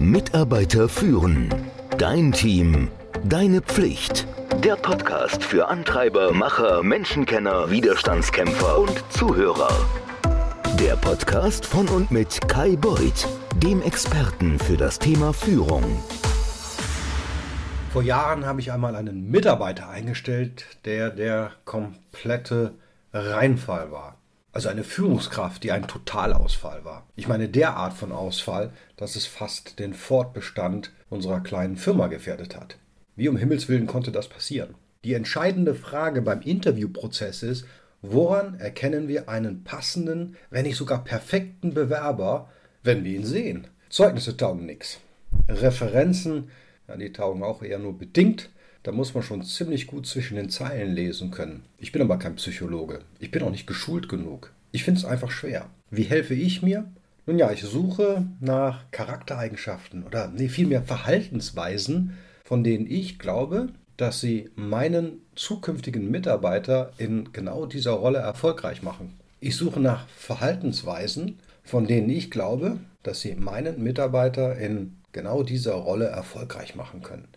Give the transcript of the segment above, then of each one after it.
Mitarbeiter führen. Dein Team. Deine Pflicht. Der Podcast für Antreiber, Macher, Menschenkenner, Widerstandskämpfer und Zuhörer. Der Podcast von und mit Kai Beuth, dem Experten für das Thema Führung. Vor Jahren habe ich einmal einen Mitarbeiter eingestellt, der der komplette Reinfall war. Also eine Führungskraft, die ein Totalausfall war. Ich meine der Art von Ausfall, dass es fast den Fortbestand unserer kleinen Firma gefährdet hat. Wie um Himmels willen konnte das passieren? Die entscheidende Frage beim Interviewprozess ist, woran erkennen wir einen passenden, wenn nicht sogar perfekten Bewerber, wenn wir ihn sehen? Zeugnisse taugen nichts. Referenzen, ja, die taugen auch eher nur bedingt. Da muss man schon ziemlich gut zwischen den Zeilen lesen können. Ich bin aber kein Psychologe. Ich bin auch nicht geschult genug. Ich finde es einfach schwer. Wie helfe ich mir? Nun ja, ich suche nach Charaktereigenschaften oder nee, vielmehr Verhaltensweisen, von denen ich glaube, dass sie meinen zukünftigen Mitarbeiter in genau dieser Rolle erfolgreich machen. Ich suche nach Verhaltensweisen, von denen ich glaube, dass sie meinen Mitarbeiter in genau dieser Rolle erfolgreich machen können.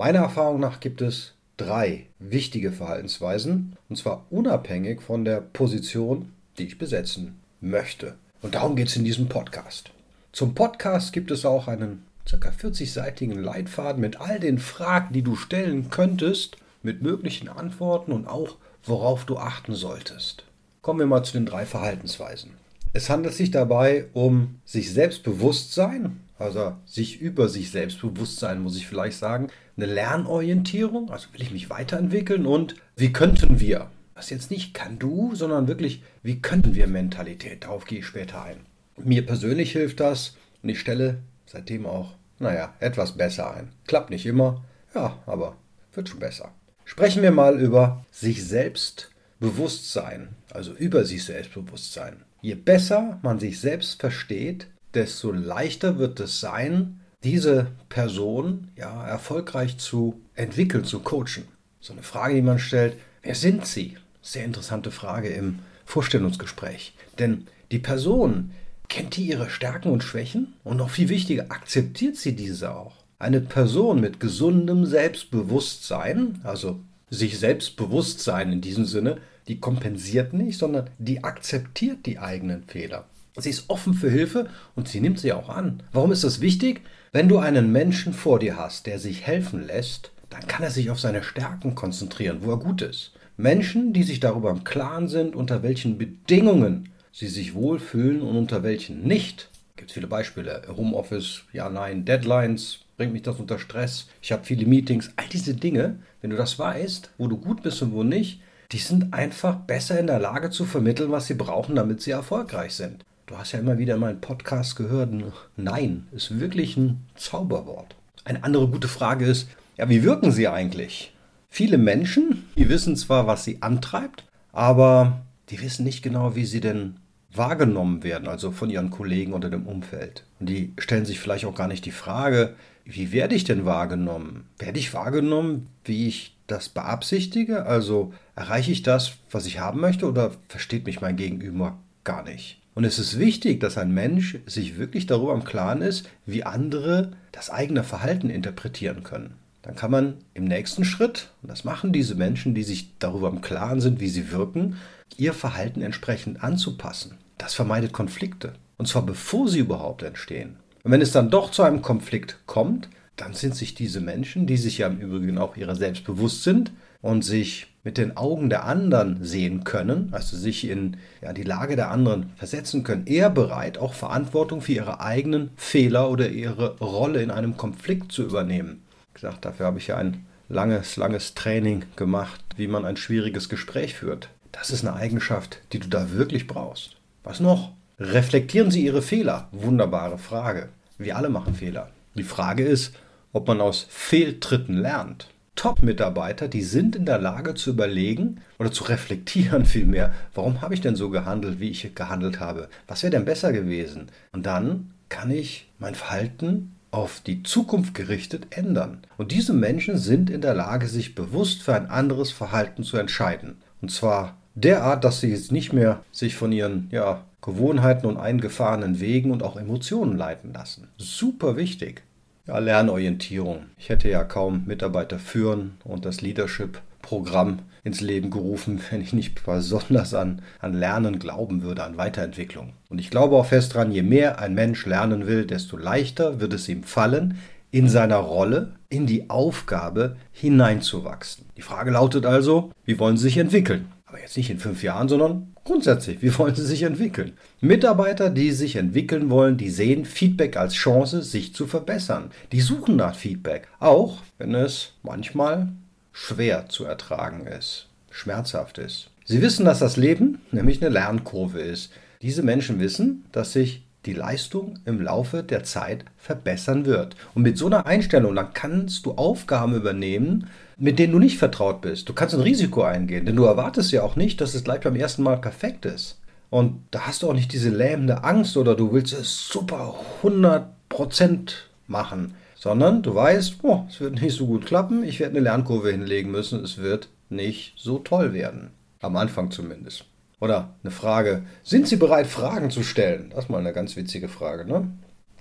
Meiner Erfahrung nach gibt es drei wichtige Verhaltensweisen, und zwar unabhängig von der Position, die ich besetzen möchte. Und darum geht es in diesem Podcast. Zum Podcast gibt es auch einen ca. 40-seitigen Leitfaden mit all den Fragen, die du stellen könntest, mit möglichen Antworten und auch worauf du achten solltest. Kommen wir mal zu den drei Verhaltensweisen. Es handelt sich dabei um sich Selbstbewusstsein, also sich über sich Selbstbewusstsein, muss ich vielleicht sagen, eine Lernorientierung, also will ich mich weiterentwickeln und wie könnten wir, was jetzt nicht kann du, sondern wirklich, wie könnten wir Mentalität, darauf gehe ich später ein. Mir persönlich hilft das und ich stelle seitdem auch, naja, etwas besser ein. Klappt nicht immer, ja, aber wird schon besser. Sprechen wir mal über sich selbst Bewusstsein, also über sich Selbstbewusstsein. Je besser man sich selbst versteht, desto leichter wird es sein, diese Person ja erfolgreich zu entwickeln, zu coachen. So eine Frage, die man stellt, wer sind Sie? Sehr interessante Frage im Vorstellungsgespräch. Denn die Person, kennt die ihre Stärken und Schwächen? Und noch viel wichtiger, akzeptiert sie diese auch? Eine Person mit gesundem Selbstbewusstsein, also sich Selbstbewusstsein in diesem Sinne, die kompensiert nicht, sondern die akzeptiert die eigenen Fehler. Sie ist offen für Hilfe und sie nimmt sie auch an. Warum ist das wichtig? Wenn du einen Menschen vor dir hast, der sich helfen lässt, dann kann er sich auf seine Stärken konzentrieren, wo er gut ist. Menschen, die sich darüber im Klaren sind, unter welchen Bedingungen sie sich wohlfühlen und unter welchen nicht. Gibt es viele Beispiele. Homeoffice, ja, nein, Deadlines, bringt mich das unter Stress. Ich habe viele Meetings. All diese Dinge, wenn du das weißt, wo du gut bist und wo nicht, die sind einfach besser in der Lage zu vermitteln, was sie brauchen, damit sie erfolgreich sind. Du hast ja immer wieder in meinen Podcast gehört, Nein ist wirklich ein Zauberwort. Eine andere gute Frage ist, ja, wie wirken sie eigentlich? Viele Menschen, die wissen zwar, was sie antreibt, aber die wissen nicht genau, wie sie denn wahrgenommen werden, also von ihren Kollegen oder dem Umfeld. Und die stellen sich vielleicht auch gar nicht die Frage, wie werde ich denn wahrgenommen? Werde ich wahrgenommen, wie ich das beabsichtige? Also erreiche ich das, was ich haben möchte, oder versteht mich mein Gegenüber gar nicht? Und es ist wichtig, dass ein Mensch sich wirklich darüber im Klaren ist, wie andere das eigene Verhalten interpretieren können. Dann kann man im nächsten Schritt, und das machen diese Menschen, die sich darüber im Klaren sind, wie sie wirken, ihr Verhalten entsprechend anzupassen. Das vermeidet Konflikte. Und zwar bevor sie überhaupt entstehen. Und wenn es dann doch zu einem Konflikt kommt, dann sind sich diese Menschen, die sich ja im Übrigen auch ihrer selbst bewusst sind und sich mit den Augen der anderen sehen können, also sich in ja, die Lage der anderen versetzen können, eher bereit, auch Verantwortung für ihre eigenen Fehler oder ihre Rolle in einem Konflikt zu übernehmen. Wie gesagt, dafür habe ich ja ein langes, langes Training gemacht, wie man ein schwieriges Gespräch führt. Das ist eine Eigenschaft, die du da wirklich brauchst. Was noch? Reflektieren Sie Ihre Fehler? Wunderbare Frage. Wir alle machen Fehler. Die Frage ist, ob man aus Fehltritten lernt. Top-Mitarbeiter, die sind in der Lage zu überlegen oder zu reflektieren vielmehr, warum habe ich denn so gehandelt, wie ich gehandelt habe? Was wäre denn besser gewesen? Und dann kann ich mein Verhalten auf die Zukunft gerichtet ändern. Und diese Menschen sind in der Lage, sich bewusst für ein anderes Verhalten zu entscheiden. Und zwar derart, dass sie jetzt nicht mehr sich von ihren ja, Gewohnheiten und eingefahrenen Wegen und auch Emotionen leiten lassen. Super wichtig. Ja, Lernorientierung. Ich hätte ja kaum Mitarbeiter führen und das Leadership-Programm ins Leben gerufen, wenn ich nicht besonders an, an Lernen glauben würde, an Weiterentwicklung. Und ich glaube auch fest dran, je mehr ein Mensch lernen will, desto leichter wird es ihm fallen, in seiner Rolle, in die Aufgabe hineinzuwachsen. Die Frage lautet also, wie wollen Sie sich entwickeln? Aber jetzt nicht in fünf Jahren, sondern grundsätzlich, wie wollen Sie sich entwickeln? Mitarbeiter, die sich entwickeln wollen, die sehen Feedback als Chance, sich zu verbessern. Die suchen nach Feedback, auch wenn es manchmal schwer zu ertragen ist, schmerzhaft ist. Sie wissen, dass das Leben nämlich eine Lernkurve ist. Diese Menschen wissen, dass sich die Leistung im Laufe der Zeit verbessern wird. Und mit so einer Einstellung, dann kannst du Aufgaben übernehmen, mit denen du nicht vertraut bist. Du kannst ein Risiko eingehen, denn du erwartest ja auch nicht, dass es gleich beim ersten Mal perfekt ist. Und da hast du auch nicht diese lähmende Angst oder du willst es super 100% machen, sondern du weißt, oh, es wird nicht so gut klappen, ich werde eine Lernkurve hinlegen müssen, es wird nicht so toll werden. Am Anfang zumindest. Oder eine Frage, sind Sie bereit, Fragen zu stellen? Das ist mal eine ganz witzige Frage, ne?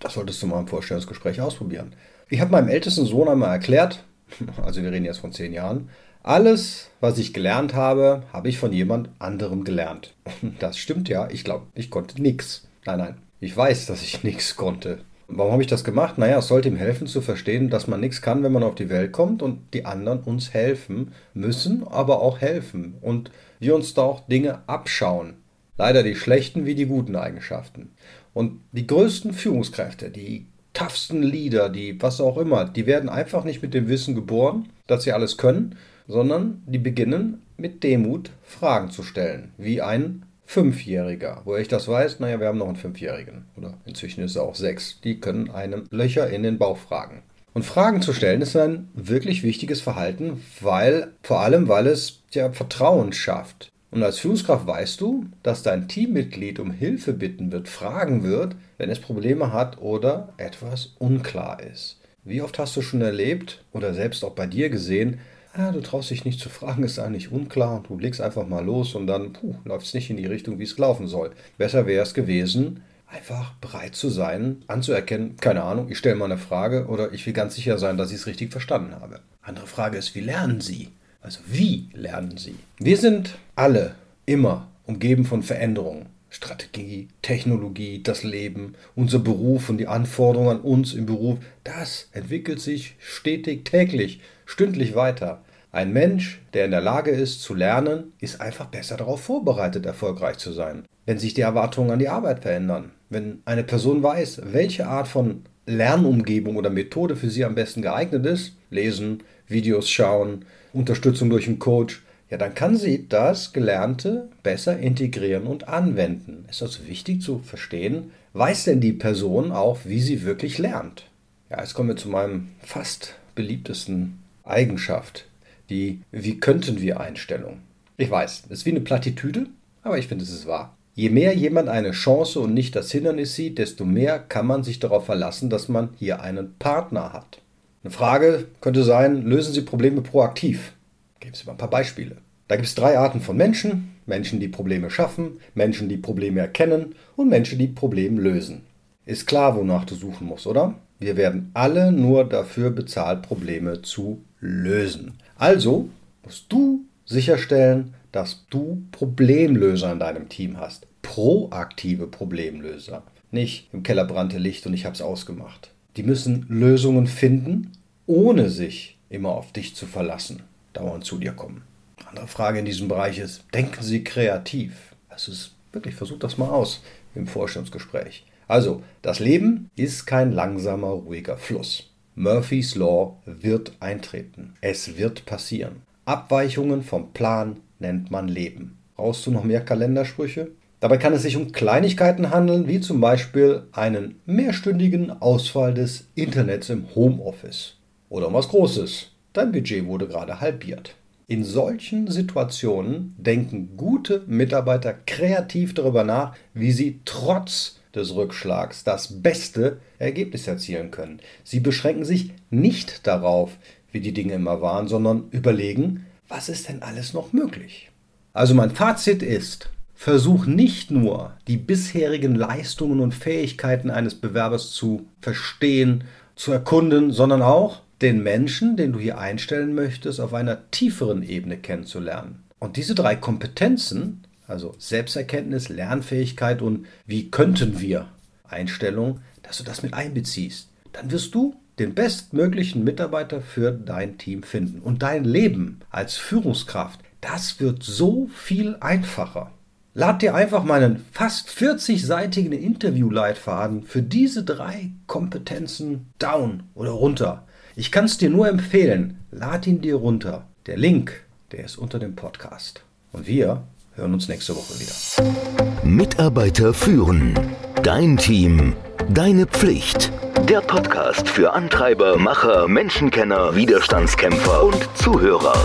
Das solltest du mal im Vorstellungsgespräch ausprobieren. Ich habe meinem ältesten Sohn einmal erklärt, also wir reden jetzt von zehn Jahren, alles, was ich gelernt habe, habe ich von jemand anderem gelernt. Das stimmt ja, ich glaube, ich konnte nichts. Nein, nein, ich weiß, dass ich nichts konnte. Warum habe ich das gemacht? Naja, es sollte ihm helfen zu verstehen, dass man nichts kann, wenn man auf die Welt kommt und die anderen uns helfen müssen, aber auch helfen und wir uns da auch Dinge abschauen. Leider die schlechten wie die guten Eigenschaften. Und die größten Führungskräfte, die toughsten Leader, die was auch immer, die werden einfach nicht mit dem Wissen geboren, dass sie alles können, sondern die beginnen mit Demut Fragen zu stellen, wie ein Fünfjähriger. Wo ich das weiß, naja, wir haben noch einen Fünfjährigen. Oder inzwischen ist er auch sechs. Die können einem Löcher in den Bauch fragen. Und Fragen zu stellen ist ein wirklich wichtiges Verhalten, weil, vor allem, weil es ja Vertrauen schafft. Und als Führungskraft weißt du, dass dein Teammitglied um Hilfe bitten wird, fragen wird, wenn es Probleme hat oder etwas unklar ist. Wie oft hast du schon erlebt oder selbst auch bei dir gesehen, ah, du traust dich nicht zu fragen, ist eigentlich unklar und du legst einfach mal los und dann läuft es nicht in die Richtung, wie es laufen soll. Besser wäre es gewesen, einfach bereit zu sein, anzuerkennen, keine Ahnung, ich stelle mal eine Frage oder ich will ganz sicher sein, dass ich es richtig verstanden habe. Andere Frage ist, wie lernen Sie? Also wie lernen Sie? Wir sind alle immer umgeben von Veränderungen. Strategie, Technologie, das Leben, unser Beruf und die Anforderungen an uns im Beruf, das entwickelt sich stetig, täglich, stündlich weiter. Ein Mensch, der in der Lage ist zu lernen, ist einfach besser darauf vorbereitet, erfolgreich zu sein. Wenn sich die Erwartungen an die Arbeit verändern, wenn eine Person weiß, welche Art von Lernumgebung oder Methode für sie am besten geeignet ist, lesen, Videos schauen, Unterstützung durch einen Coach, ja, dann kann sie das Gelernte besser integrieren und anwenden. Es ist also wichtig zu verstehen, weiß denn die Person auch, wie sie wirklich lernt? Ja, jetzt kommen wir zu meinem fast beliebtesten Eigenschaft, die Wie könnten wir Einstellung. Ich weiß, es ist wie eine Plattitüde, aber ich finde, es ist wahr. Je mehr jemand eine Chance und nicht das Hindernis sieht, desto mehr kann man sich darauf verlassen, dass man hier einen Partner hat. Eine Frage könnte sein, lösen Sie Probleme proaktiv? Geben Sie mal ein paar Beispiele. Da gibt es drei Arten von Menschen. Menschen, die Probleme schaffen, Menschen, die Probleme erkennen und Menschen, die Probleme lösen. Ist klar, wonach du suchen musst, oder? Wir werden alle nur dafür bezahlt, Probleme zu lösen. Also musst du sicherstellen, dass du Problemlöser in deinem Team hast. Proaktive Problemlöser. Nicht im Keller brannte Licht und ich habe es ausgemacht. Die müssen Lösungen finden, ohne sich immer auf dich zu verlassen, dauernd zu dir kommen. Andere Frage in diesem Bereich ist, denken Sie kreativ. Also wirklich, versucht das mal aus im Vorstellungsgespräch. Also, das Leben ist kein langsamer, ruhiger Fluss. Murphy's Law wird eintreten. Es wird passieren. Abweichungen vom Plan nennt man Leben. Brauchst du noch mehr Kalendersprüche? Dabei kann es sich um Kleinigkeiten handeln, wie zum Beispiel einen mehrstündigen Ausfall des Internets im Homeoffice. Oder um was Großes. Dein Budget wurde gerade halbiert. In solchen Situationen denken gute Mitarbeiter kreativ darüber nach, wie sie trotz des Rückschlags das beste Ergebnis erzielen können. Sie beschränken sich nicht darauf, wie die Dinge immer waren, sondern überlegen, was ist denn alles noch möglich. Also mein Fazit ist, versuch nicht nur die bisherigen Leistungen und Fähigkeiten eines Bewerbers zu verstehen, zu erkunden, sondern auch den Menschen, den du hier einstellen möchtest, auf einer tieferen Ebene kennenzulernen. Und diese drei Kompetenzen, also Selbsterkenntnis, Lernfähigkeit und wie könnten wir Einstellung, dass du das mit einbeziehst. Dann wirst du den bestmöglichen Mitarbeiter für dein Team finden. Und dein Leben als Führungskraft, das wird so viel einfacher. Lad dir einfach meinen fast 40-seitigen Interviewleitfaden für diese drei Kompetenzen down oder runter. Ich kann es dir nur empfehlen, lad ihn dir runter. Der Link, der ist unter dem Podcast. Und wir hören uns nächste Woche wieder. Mitarbeiter führen. Dein Team. Deine Pflicht. Der Podcast für Antreiber, Macher, Menschenkenner, Widerstandskämpfer und Zuhörer.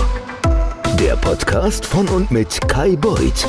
Der Podcast von und mit Kai Beuth,